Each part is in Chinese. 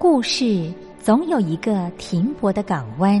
故事总有一个停泊的港湾。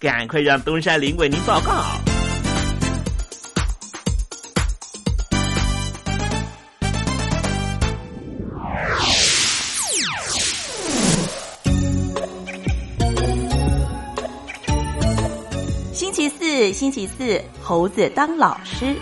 赶快让东山林为您报告。星期四，星期四，猴子当老师。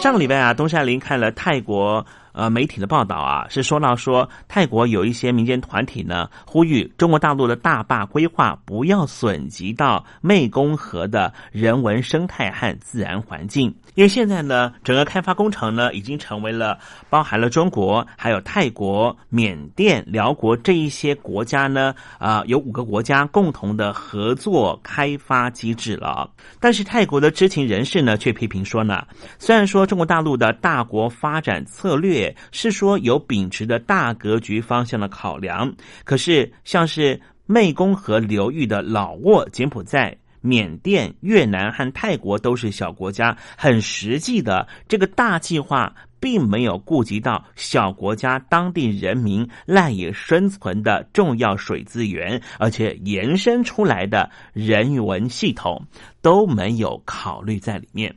上个礼拜啊，东山林看了泰国。呃，媒体的报道啊，是说到说泰国有一些民间团体呢，呼吁中国大陆的大坝规划不要损及到湄公河的人文生态和自然环境。因为现在呢，整个开发工程呢，已经成为了包含了中国、还有泰国、缅甸、辽国这一些国家呢，啊，有五个国家共同的合作开发机制了。但是泰国的知情人士呢，却批评说呢，虽然说中国大陆的大国发展策略是说有秉持的大格局方向的考量，可是像是湄公河流域的老挝、柬埔寨。缅甸、越南和泰国都是小国家，很实际的，这个大计划并没有顾及到小国家当地人民赖以生存的重要水资源，而且延伸出来的人文系统都没有考虑在里面，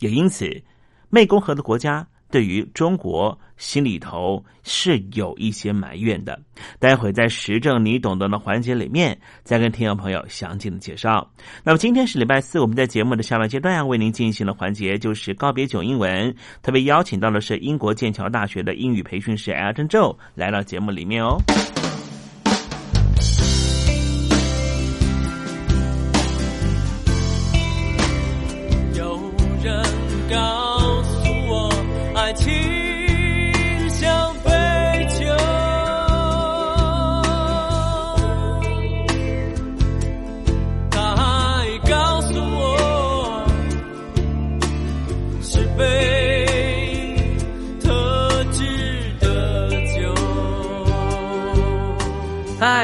也因此，湄公河的国家。对于中国心里头是有一些埋怨的，待会在时政你懂得的环节里面再跟听众朋友详尽的介绍。那么今天是礼拜四，我们在节目的下半阶段为您进行的环节就是告别九英文，特别邀请到的是英国剑桥大学的英语培训师 Alton Joe 来到节目里面哦。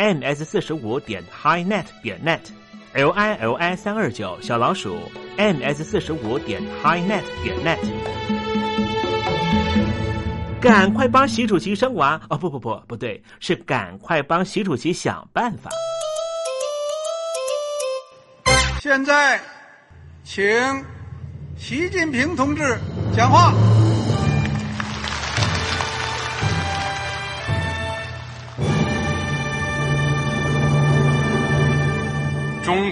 m s 四十五点 highnet 点 net l i l i 三二九小老鼠 m s 四十五点 highnet 点 net。赶快帮习主席生娃哦！不不不，不对，是赶快帮习主席想办法。现在，请习近平同志讲话。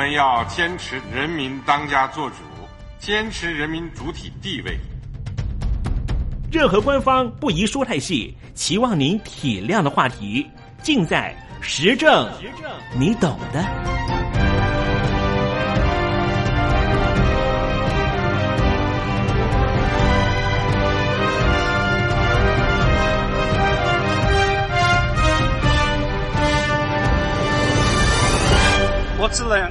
们要坚持人民当家作主，坚持人民主体地位。任何官方不宜说太细，期望您体谅的话题，尽在时政，你懂的。我只能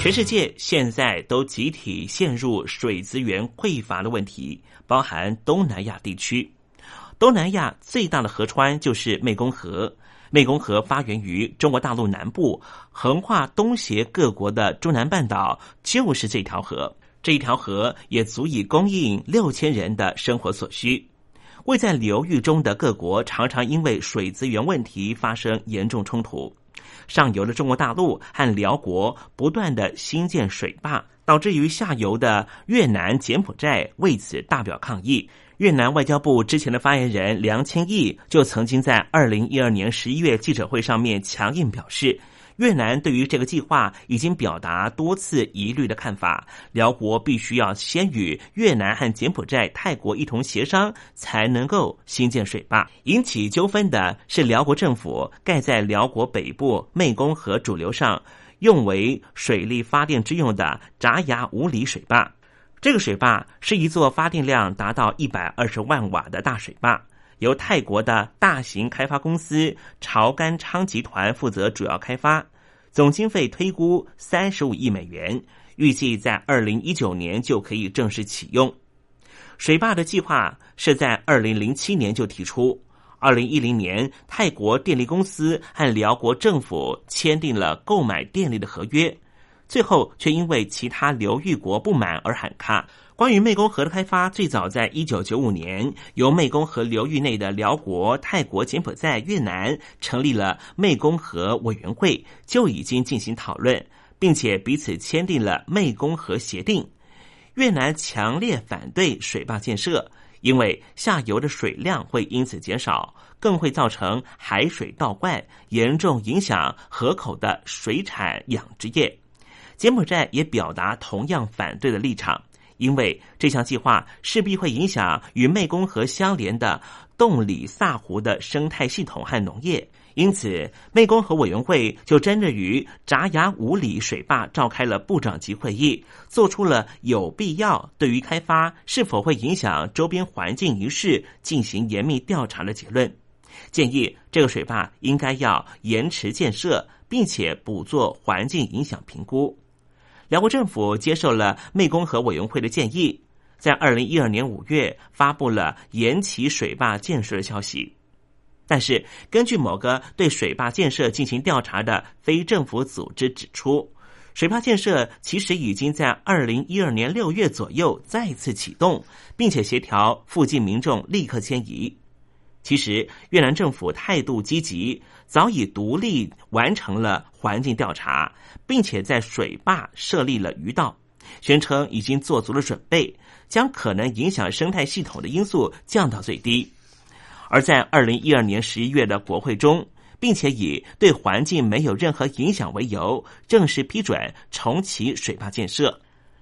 全世界现在都集体陷入水资源匮乏的问题，包含东南亚地区。东南亚最大的河川就是湄公河，湄公河发源于中国大陆南部，横跨东协各国的中南半岛，就是这条河。这一条河也足以供应六千人的生活所需。位在流域中的各国常常因为水资源问题发生严重冲突。上游的中国大陆和辽国不断的兴建水坝，导致于下游的越南、柬埔寨为此大表抗议。越南外交部之前的发言人梁清义就曾经在二零一二年十一月记者会上面强硬表示，越南对于这个计划已经表达多次疑虑的看法，辽国必须要先与越南和柬埔寨、泰国一同协商，才能够新建水坝。引起纠纷的是辽国政府盖在辽国北部湄公河主流上，用为水力发电之用的闸牙五里水坝。这个水坝是一座发电量达到一百二十万瓦的大水坝。由泰国的大型开发公司潮干昌集团负责主要开发，总经费推估三十五亿美元，预计在二零一九年就可以正式启用。水坝的计划是在二零零七年就提出，二零一零年泰国电力公司和辽国政府签订了购买电力的合约，最后却因为其他流域国不满而喊卡。关于湄公河的开发，最早在一九九五年，由湄公河流域内的辽国、泰国、柬埔寨、越南成立了湄公河委员会，就已经进行讨论，并且彼此签订了湄公河协定。越南强烈反对水坝建设，因为下游的水量会因此减少，更会造成海水倒灌，严重影响河口的水产养殖业。柬埔寨也表达同样反对的立场。因为这项计划势必会影响与湄公河相连的洞里萨湖的生态系统和农业，因此湄公河委员会就针对于扎牙五里水坝召开了部长级会议，做出了有必要对于开发是否会影响周边环境一事进行严密调查的结论，建议这个水坝应该要延迟建设，并且补做环境影响评估。辽国政府接受了湄公河委员会的建议，在二零一二年五月发布了延期水坝建设的消息。但是，根据某个对水坝建设进行调查的非政府组织指出，水坝建设其实已经在二零一二年六月左右再次启动，并且协调附近民众立刻迁移。其实，越南政府态度积极，早已独立完成了环境调查，并且在水坝设立了鱼道，宣称已经做足了准备，将可能影响生态系统的因素降到最低。而在二零一二年十一月的国会中，并且以对环境没有任何影响为由，正式批准重启水坝建设。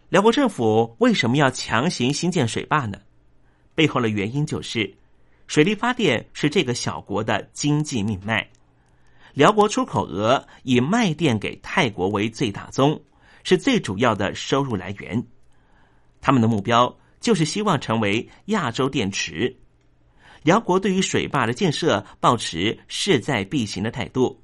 辽国政府为什么要强行新建水坝呢？背后的原因就是。水力发电是这个小国的经济命脉。辽国出口额以卖电给泰国为最大宗，是最主要的收入来源。他们的目标就是希望成为亚洲电池。辽国对于水坝的建设保持势在必行的态度。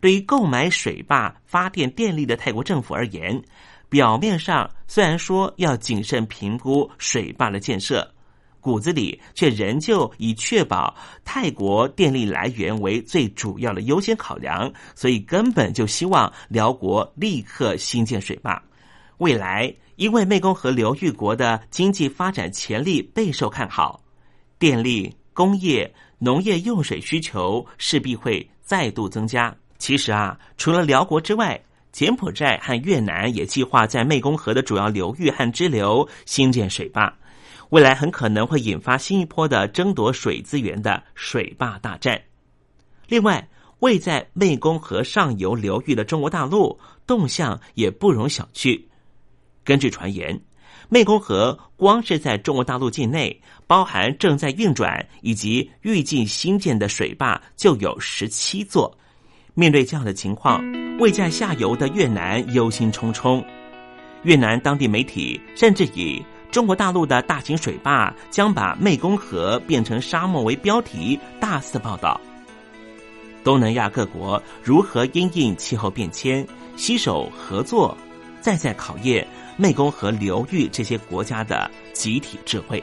对于购买水坝发电电力的泰国政府而言，表面上虽然说要谨慎评估水坝的建设。骨子里却仍旧以确保泰国电力来源为最主要的优先考量，所以根本就希望辽国立刻兴建水坝。未来因为湄公河流域国的经济发展潜力备受看好，电力、工业、农业用水需求势必会再度增加。其实啊，除了辽国之外，柬埔寨和越南也计划在湄公河的主要流域和支流兴建水坝。未来很可能会引发新一波的争夺水资源的水坝大战。另外，位在湄公河上游流域的中国大陆动向也不容小觑。根据传言，湄公河光是在中国大陆境内，包含正在运转以及预计新建的水坝就有十七座。面对这样的情况，位在下游的越南忧心忡忡。越南当地媒体甚至以中国大陆的大型水坝将把湄公河变成沙漠为标题，大肆报道。东南亚各国如何因应气候变迁，携手合作，再在考验湄公河流域这些国家的集体智慧。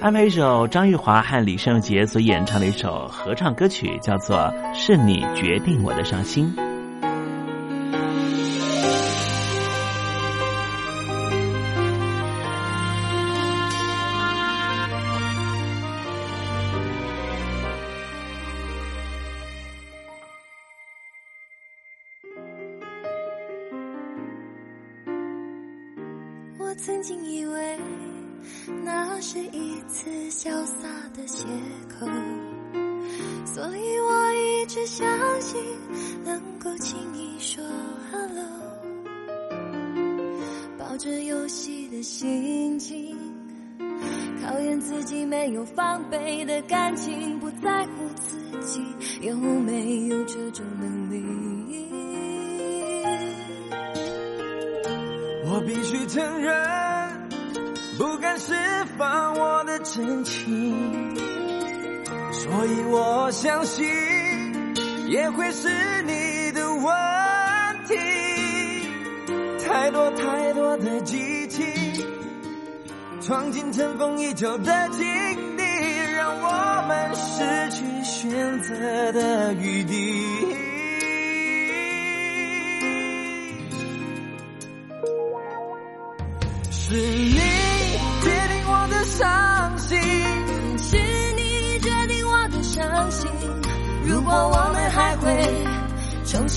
安排一首张玉华和李圣杰所演唱的一首合唱歌曲，叫做《是你决定我的伤心》。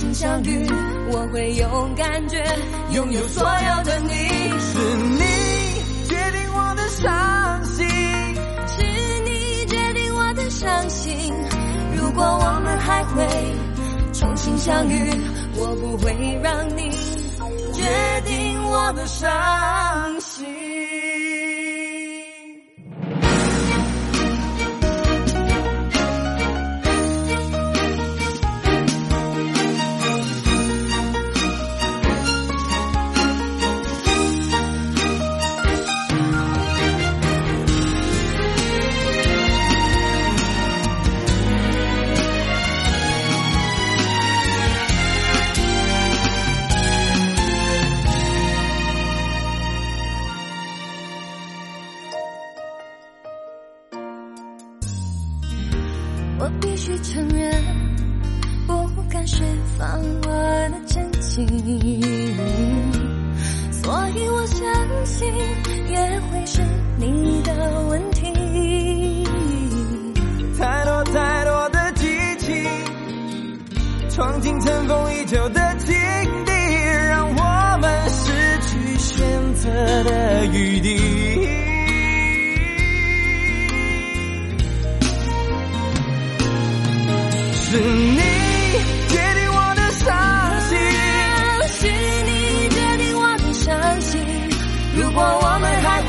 重新相遇，我会用感觉拥有所有的你。是你决定我的伤心，是你决定我的伤心。如果我们还会重新相遇，我不会让你决定我的伤心。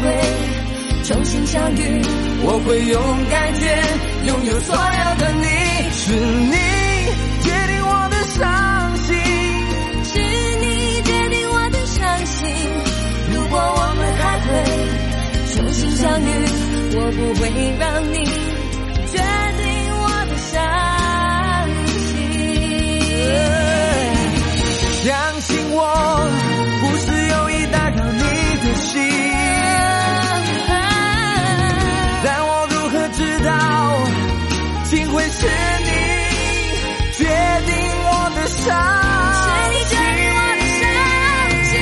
会重新相遇，我会用感觉拥有所有的你。是你决定我的伤心，是你决定我的伤心。如果我们还会重新相遇，我不会让你是你决定我的伤是你决定我的伤心，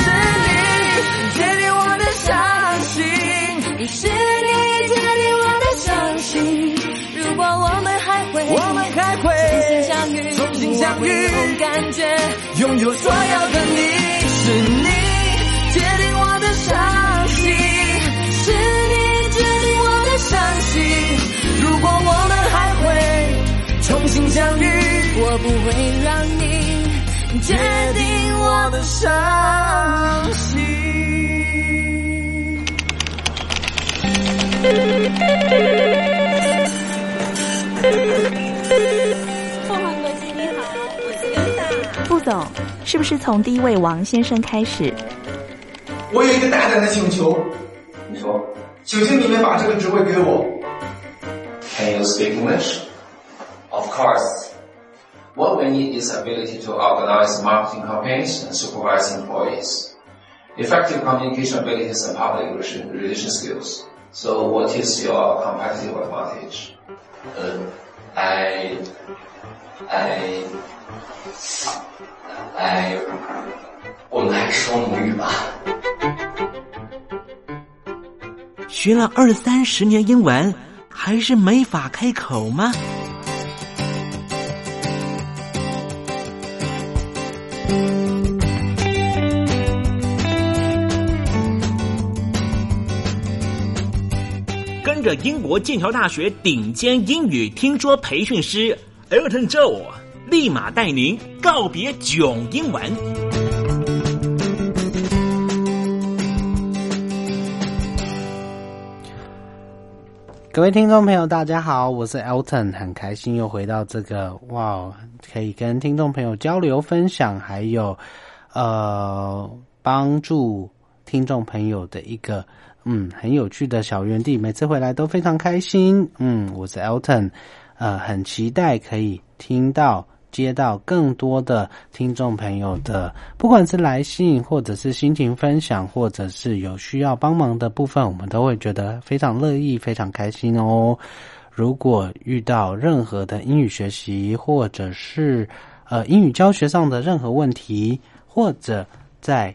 是你决定我的伤心，是你决定我的伤心。如果我们还会，我们还会重新相遇，重新相遇用感觉拥有所有的你，是你决定我的伤会重新相遇，我不会让你决定我我的伤心。凤凰国际你好，我是刘大。副总，是不是从第一位王先生开始？我有一个大胆的请求，你说，请请你们把这个职位给我。Can you speak English? Of course. What we need is ability to organize marketing campaigns and supervise employees. Effective communication abilities and public relation, relation skills. So what is your competitive advantage? Uh, I, I, I, 我们还是说母语吧。学了二三十年英文，还是没法开口吗？ 着英国剑桥大学顶尖英语听说培训师 Elton Joe，立马带您告别囧英文。各位听众朋友，大家好，我是 Elton，很开心又回到这个哇，可以跟听众朋友交流分享，还有呃帮助听众朋友的一个嗯很有趣的小园地，每次回来都非常开心。嗯，我是 Elton，呃，很期待可以听到。接到更多的听众朋友的，不管是来信，或者是心情分享，或者是有需要帮忙的部分，我们都会觉得非常乐意、非常开心哦。如果遇到任何的英语学习，或者是呃英语教学上的任何问题，或者在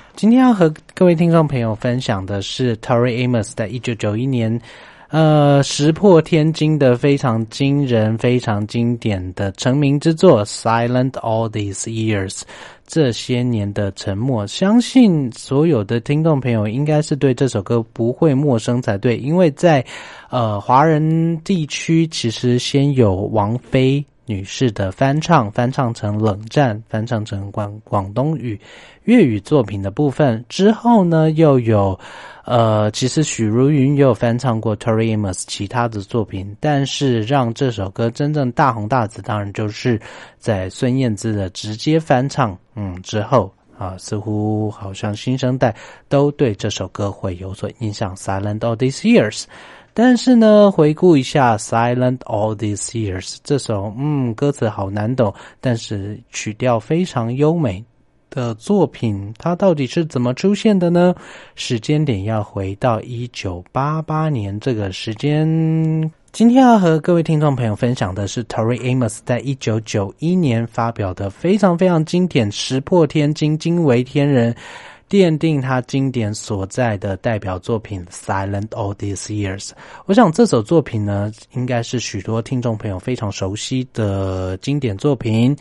今天要和各位听众朋友分享的是 Tori Amos 在一九九一年，呃，石破天惊的非常惊人、非常经典的成名之作《Silent All These Years》。这些年的沉默，相信所有的听众朋友应该是对这首歌不会陌生才对，因为在呃华人地区，其实先有王菲。女士的翻唱，翻唱成《冷战》，翻唱成广广东语粤语作品的部分之后呢，又有呃，其实许茹芸也有翻唱过 Tori Amos 其他的作品，但是让这首歌真正大红大紫，当然就是在孙燕姿的直接翻唱，嗯之后啊，似乎好像新生代都对这首歌会有所印象，《Silent All These Years》。但是呢，回顾一下《Silent All These Years》这首，嗯，歌词好难懂，但是曲调非常优美的作品，它到底是怎么出现的呢？时间点要回到一九八八年这个时间。今天要和各位听众朋友分享的是 Tori Amos 在一九九一年发表的非常非常经典、石破天惊、惊为天人。奠定他经典所在的代表作品《Silent All These Years》，我想这首作品呢，应该是许多听众朋友非常熟悉的经典作品，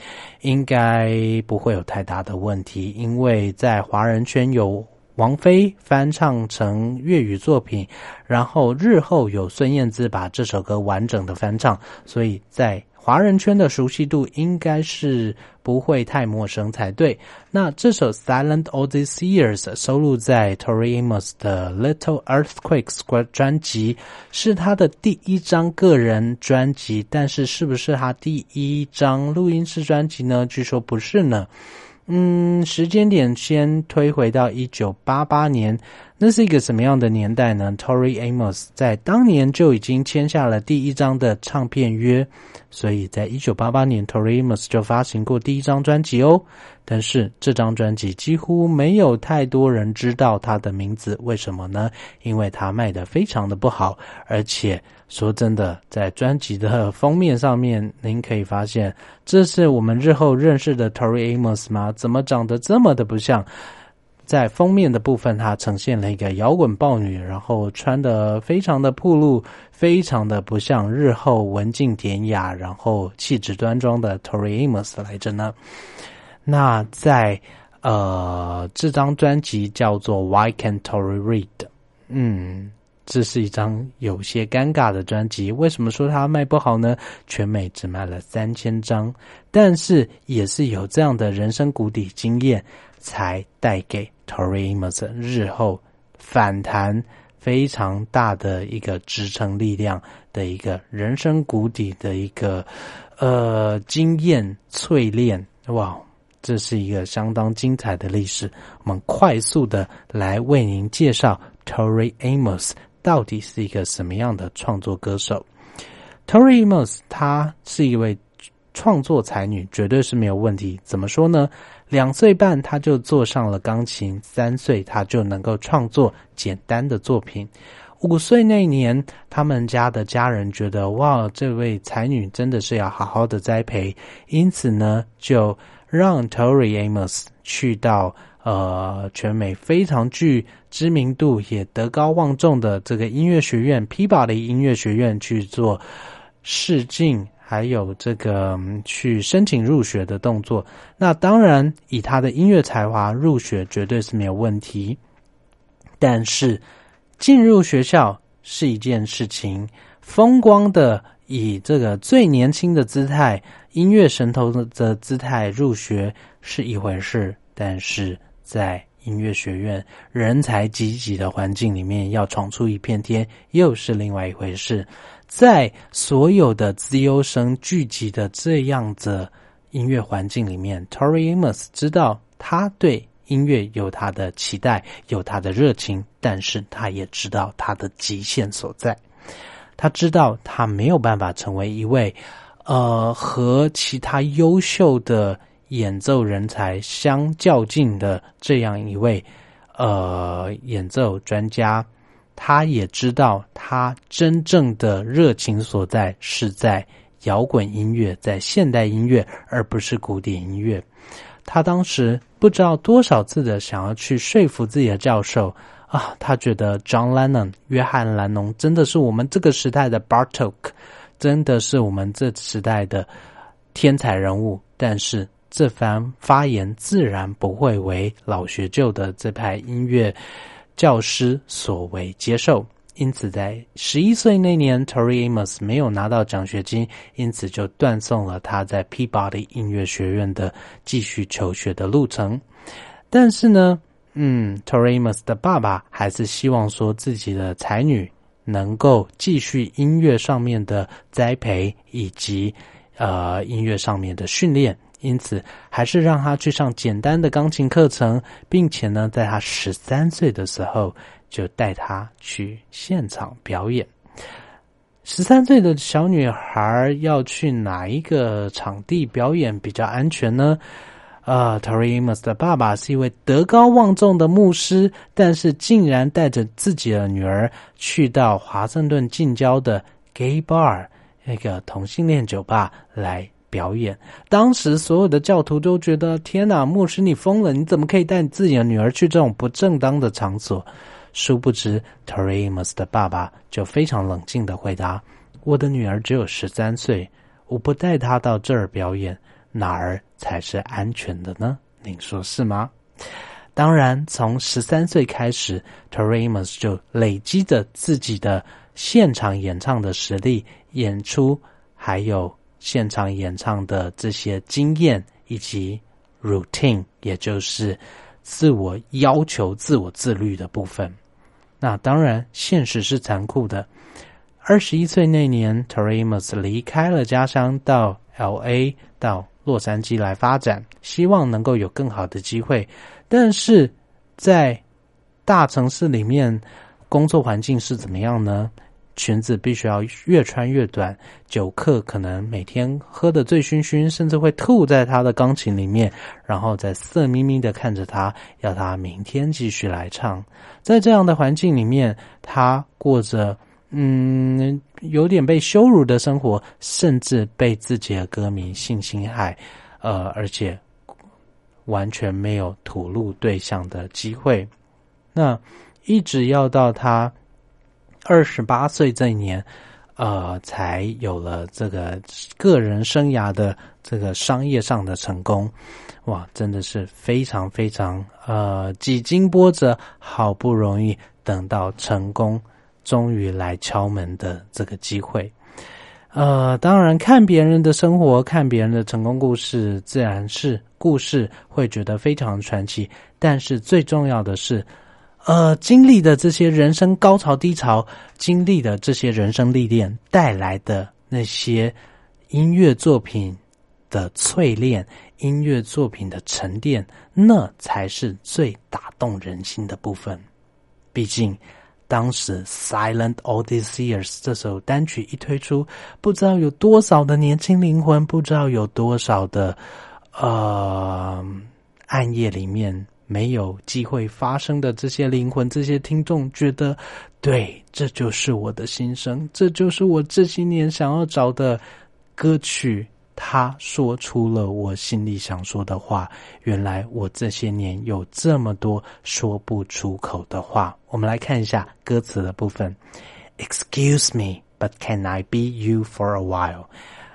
应该不会有太大的问题，因为在华人圈有王菲翻唱成粤语作品，然后日后有孙燕姿把这首歌完整的翻唱，所以在华人圈的熟悉度应该是不会太陌生才对。那这首《Silent All These Years》收录在 Tori Amos 的《Little Earthquakes》专辑，是他的第一张个人专辑。但是，是不是他第一张录音室专辑呢？据说不是呢。嗯，时间点先推回到一九八八年，那是一个什么样的年代呢？Tori Amos 在当年就已经签下了第一张的唱片约，所以在一九八八年，Tori Amos 就发行过第一张专辑哦。但是这张专辑几乎没有太多人知道他的名字，为什么呢？因为他卖的非常的不好，而且说真的，在专辑的封面上面，您可以发现，这是我们日后认识的 Tori Amos 吗？怎么长得这么的不像？在封面的部分，它呈现了一个摇滚豹女，然后穿的非常的暴露，非常的不像日后文静典雅，然后气质端庄的 Tori Amos 来着呢。那在呃这张专辑叫做 Why Can't Tori Read？嗯。这是一张有些尴尬的专辑。为什么说它卖不好呢？全美只卖了三千张，但是也是有这样的人生谷底经验，才带给 Tori Amos 日后反弹非常大的一个支撑力量的一个人生谷底的一个呃经验淬炼。哇，这是一个相当精彩的历史。我们快速的来为您介绍 Tori Amos。到底是一个什么样的创作歌手？Tori Amos，她是一位创作才女，绝对是没有问题。怎么说呢？两岁半她就坐上了钢琴，三岁她就能够创作简单的作品。五岁那年，他们家的家人觉得，哇，这位才女真的是要好好的栽培，因此呢，就让 Tori Amos 去到。呃，全美非常具知名度也德高望重的这个音乐学院 p 巴 b 音乐学院去做试镜，还有这个去申请入学的动作。那当然，以他的音乐才华入学绝对是没有问题。但是进入学校是一件事情，风光的以这个最年轻的姿态、音乐神头的姿态入学是一回事，但是。在音乐学院人才济济的环境里面，要闯出一片天，又是另外一回事。在所有的资优生聚集的这样的音乐环境里面，Tori Amos 知道他对音乐有他的期待，有他的热情，但是他也知道他的极限所在。他知道他没有办法成为一位，呃，和其他优秀的。演奏人才相较劲的这样一位呃演奏专家，他也知道他真正的热情所在是在摇滚音乐，在现代音乐，而不是古典音乐。他当时不知道多少次的想要去说服自己的教授啊，他觉得 John Lennon 约翰·兰农真的是我们这个时代的 Bartok，真的是我们这时代的天才人物，但是。这番发言自然不会为老学究的这派音乐教师所为接受，因此在十一岁那年，Tori Amos 没有拿到奖学金，因此就断送了他在 Peabody 音乐学院的继续求学的路程。但是呢，嗯，Tori Amos 的爸爸还是希望说自己的才女能够继续音乐上面的栽培以及呃音乐上面的训练。因此，还是让他去上简单的钢琴课程，并且呢，在他十三岁的时候就带他去现场表演。十三岁的小女孩要去哪一个场地表演比较安全呢？啊，Tori Amos 的爸爸是一位德高望重的牧师，但是竟然带着自己的女儿去到华盛顿近郊的 Gay Bar 那个同性恋酒吧来。表演，当时所有的教徒都觉得：天哪，牧师你疯了！你怎么可以带你自己的女儿去这种不正当的场所？殊不知，Tremos 的爸爸就非常冷静的回答：我的女儿只有十三岁，我不带她到这儿表演，哪儿才是安全的呢？您说是吗？当然，从十三岁开始，Tremos 就累积着自己的现场演唱的实力，演出还有。现场演唱的这些经验以及 routine，也就是自我要求、自我自律的部分。那当然，现实是残酷的。二十一岁那年，Tori Amos 离开了家乡，到 L A 到洛杉矶来发展，希望能够有更好的机会。但是在大城市里面，工作环境是怎么样呢？裙子必须要越穿越短，酒客可能每天喝得醉醺醺，甚至会吐在他的钢琴里面，然后再色眯眯的看着他，要他明天继续来唱。在这样的环境里面，他过着嗯有点被羞辱的生活，甚至被自己的歌迷性侵害，呃，而且完全没有吐露对象的机会。那一直要到他二十八岁这一年，呃，才有了这个个人生涯的这个商业上的成功。哇，真的是非常非常呃几经波折，好不容易等到成功，终于来敲门的这个机会。呃，当然看别人的生活，看别人的成功故事，自然是故事会觉得非常传奇。但是最重要的是，呃，经历的这些人生高潮低潮，经历的这些人生历练带来的那些音乐作品的淬炼，音乐作品的沉淀，那才是最打动人心的部分。毕竟。当时《Silent All These Years》这首单曲一推出，不知道有多少的年轻灵魂，不知道有多少的呃暗夜里面没有机会发生的这些灵魂，这些听众觉得，对，这就是我的心声，这就是我这些年想要找的歌曲。他说出了我心里想说的话。原来我这些年有这么多说不出口的话。我们来看一下歌词的部分。Excuse me, but can I be you for a while？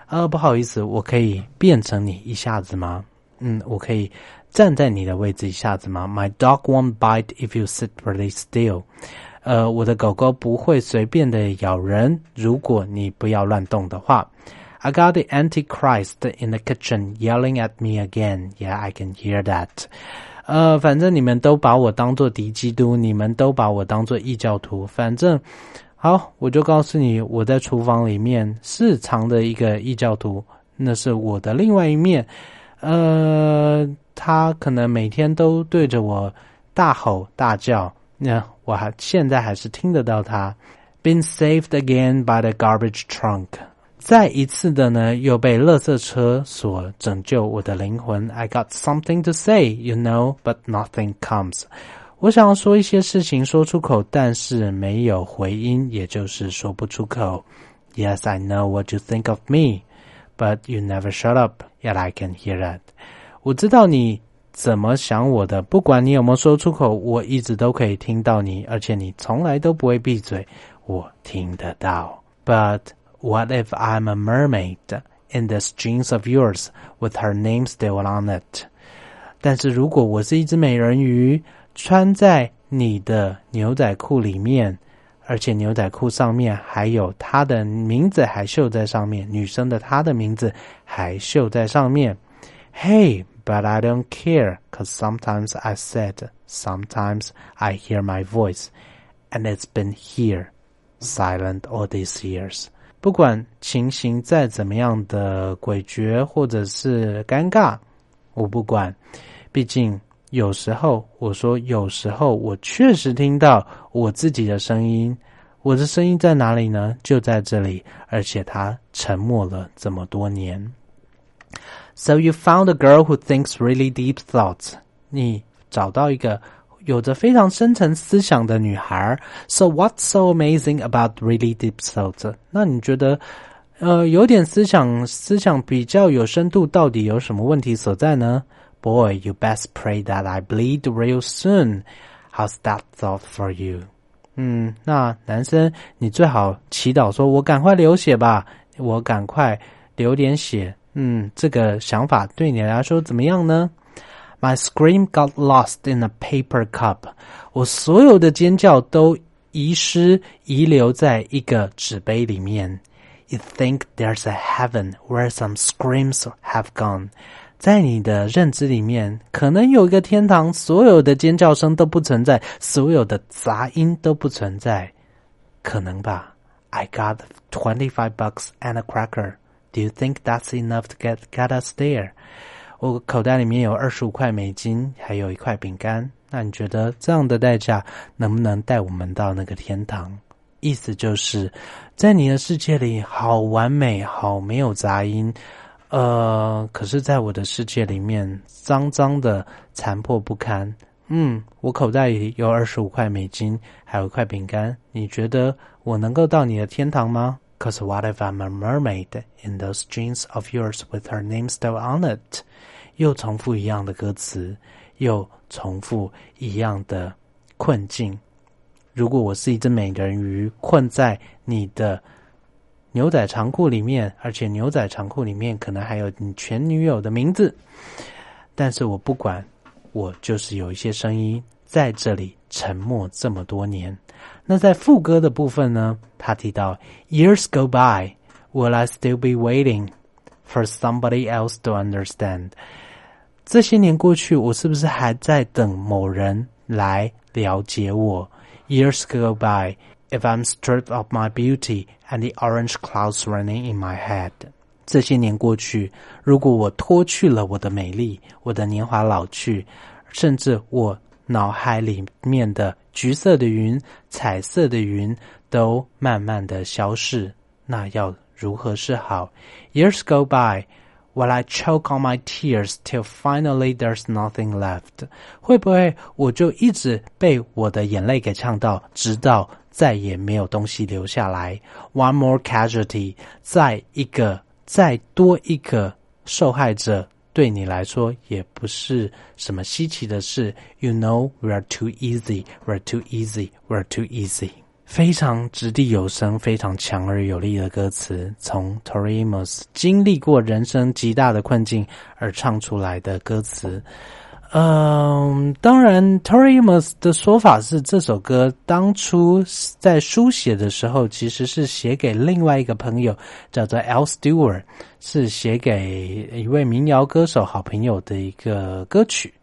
呃，不好意思，我可以变成你一下子吗？嗯，我可以站在你的位置一下子吗？My dog won't bite if you sit really still。呃，我的狗狗不会随便的咬人，如果你不要乱动的话。I got the Antichrist in the kitchen yelling at me again. Yeah, I can hear that. 呃，反正你们都把我当做敌基督，你们都把我当做异教徒。反正好，我就告诉你，我在厨房里面是藏的一个异教徒，那是我的另外一面。呃，他可能每天都对着我大吼大叫，那我还现在还是听得到他。Been saved again by the garbage trunk. 再一次的呢，又被垃圾车所拯救我的灵魂。I got something to say, you know, but nothing comes。我想要说一些事情，说出口，但是没有回音，也就是说不出口。Yes, I know what you think of me, but you never shut up. Yet I can hear that。我知道你怎么想我的，不管你有没有说出口，我一直都可以听到你，而且你从来都不会闭嘴，我听得到。But What if I'm a mermaid in this jeans of yours with her name still on it？但是如果我是一只美人鱼，穿在你的牛仔裤里面， 而且牛仔裤上面还有她的名字还绣在上面，女生的她的名字还绣在上面。Hey, but I don't care, cause sometimes I said, sometimes I hear my voice, and it's been here, silent all these years. 不管情形再怎么样的诡谲或者是尴尬，我不管。毕竟有时候我说，有时候我确实听到我自己的声音。我的声音在哪里呢？就在这里，而且他沉默了这么多年。So you found a girl who thinks really deep thoughts。你找到一个。有着非常深层思想的女孩。So what's so amazing about really deep thoughts？那你觉得，呃，有点思想，思想比较有深度，到底有什么问题所在呢 ？Boy, you best pray that I bleed real soon. How's that thought for you？嗯，那男生，你最好祈祷说，我赶快流血吧，我赶快流点血。嗯，这个想法对你来说怎么样呢？My scream got lost in a paper cup。我所有的尖叫都遗失遗留在一个纸杯里面。You think there's a heaven where some screams have gone？ 在你的认知里面，可能有一个天堂，所有的尖叫声都不存在，所有的杂音都不存在，可能吧？I got twenty-five bucks and a cracker. Do you think that's enough to get get us there? 我口袋里面有二十五块美金，还有一块饼干。那你觉得这样的代价能不能带我们到那个天堂？意思就是在你的世界里好完美，好没有杂音。呃，可是在我的世界里面脏脏的，残破不堪。嗯，我口袋里有二十五块美金，还有一块饼干。你觉得我能够到你的天堂吗？Cause what if I'm a mermaid in those jeans of yours with her name still on it? 又重复一样的歌词，又重复一样的困境。如果我是一只美人鱼，困在你的牛仔长裤里面，而且牛仔长裤里面可能还有你前女友的名字，但是我不管，我就是有一些声音在这里沉默这么多年。那在副歌的部分呢，他提到 “Years go by, will I still be waiting for somebody else to understand？” 这些年过去，我是不是还在等某人来了解我？Years go by, if I'm stripped of my beauty and the orange clouds running in my head。这些年过去，如果我脱去了我的美丽，我的年华老去，甚至我脑海里面的橘色的云、彩色的云都慢慢的消逝，那要如何是好？Years go by。While I choke on my tears till finally there's nothing left，会不会我就一直被我的眼泪给呛到，直到 再也没有东西留下来？One more casualty，再一个，再多一个受害者，对你来说也不是什么稀奇的事。You know we're too easy, we're too easy, we're too easy。非常掷地有声、非常强而有力的歌词，从 t o r i m o s 经历过人生极大的困境而唱出来的歌词。嗯，当然，Toriamos 的说法是，这首歌当初在书写的时候，其实是写给另外一个朋友，叫做 Al Stewart，是写给一位民谣歌手好朋友的一个歌曲。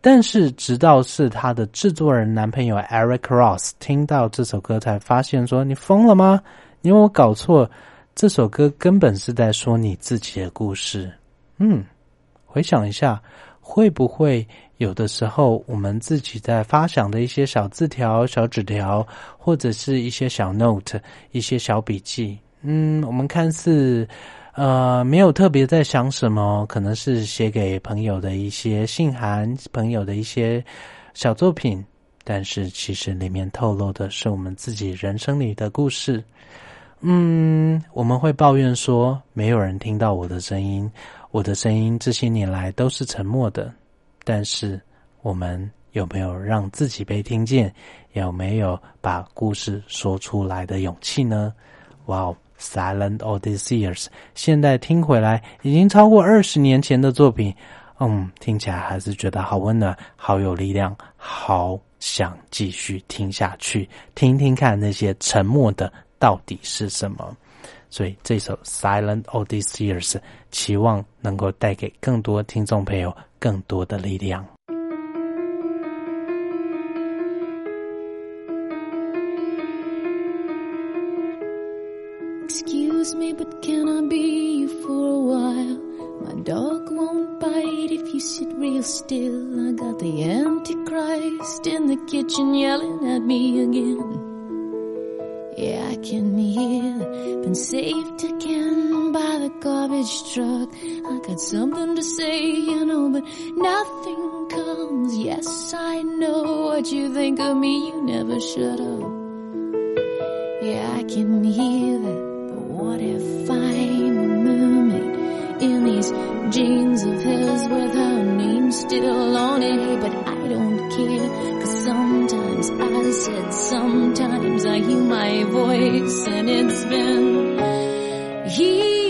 但是，直到是他的制作人男朋友 Eric Ross 听到这首歌，才发现说：“你疯了吗？你有搞错？这首歌根本是在说你自己的故事。”嗯，回想一下，会不会有的时候我们自己在发想的一些小字条、小纸条，或者是一些小 note、一些小笔记？嗯，我们看似。呃，没有特别在想什么，可能是写给朋友的一些信函，朋友的一些小作品，但是其实里面透露的是我们自己人生里的故事。嗯，我们会抱怨说没有人听到我的声音，我的声音这些年来都是沉默的，但是我们有没有让自己被听见？有没有把故事说出来的勇气呢？哇哦！Silent all these years，现在听回来已经超过二十年前的作品，嗯，听起来还是觉得好温暖，好有力量，好想继续听下去，听听看那些沉默的到底是什么。所以这首 Silent all these years，期望能够带给更多听众朋友更多的力量。Excuse me, but can I be you for a while? My dog won't bite if you sit real still. I got the Antichrist in the kitchen yelling at me again. Yeah, I can hear been saved again by the garbage truck. I got something to say, you know, but nothing comes. Yes, I know what you think of me. You never shut up. Yeah, I can hear that. But what if I'm a mermaid in these jeans of his with her name still on it? But I don't care, cause sometimes I said sometimes I hear my voice and it's been here.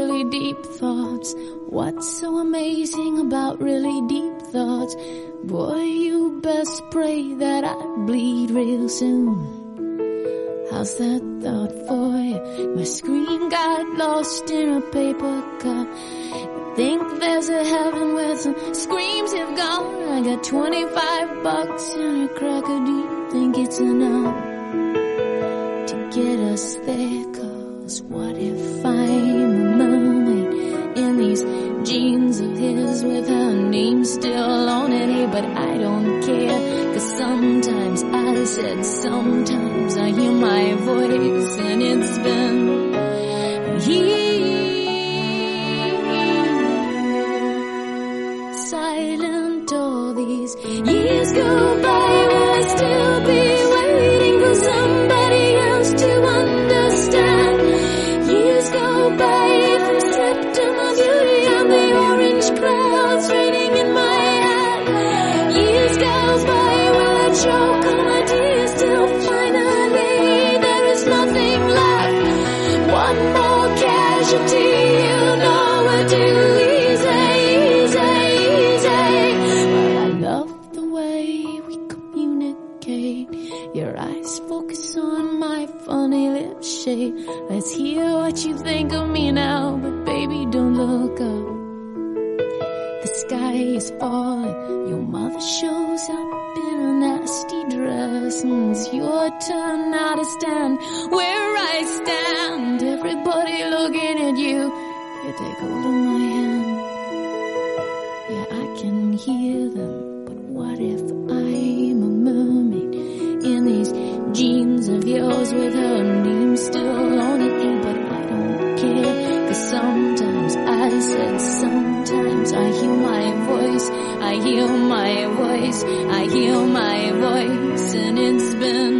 Really deep thoughts. What's so amazing about really deep thoughts? Boy, you best pray that I bleed real soon. How's that thought for you? My scream got lost in a paper cup. Think there's a heaven where some screams have gone. I got 25 bucks and a cracker. Do you think it's enough? to get us there. Cause what if mermaid in these jeans of his with her name still on it. Hey, but I don't care. Cause sometimes I said, sometimes I hear my voice and it's been here. Silent all these years go by. Falling. Your mother shows up in a nasty dress. And it's your turn now to stand where I stand. Everybody looking at you. You take hold of my hand. Yeah, I can hear them. But what if I'm a mermaid in these jeans of yours with her name still on it? But I don't care. Cause sometimes I said sometimes I hear my voice. I hear my voice. I hear my voice. And it's been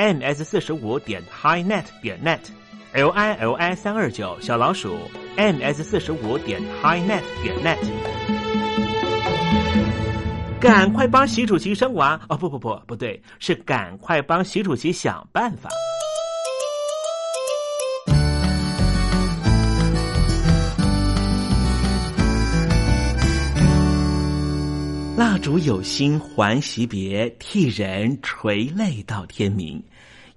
Ms 四十五点 highnet 点 net，l i l i 三二九小老鼠 ms 四十五点 highnet 点 net。赶快帮习主席生娃哦！不不不，不对，是赶快帮习主席想办法。蜡烛有心还惜别，替人垂泪到天明。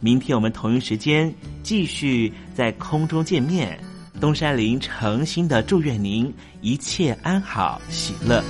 明天我们同一时间继续在空中见面。东山林诚心的祝愿您一切安好，喜乐。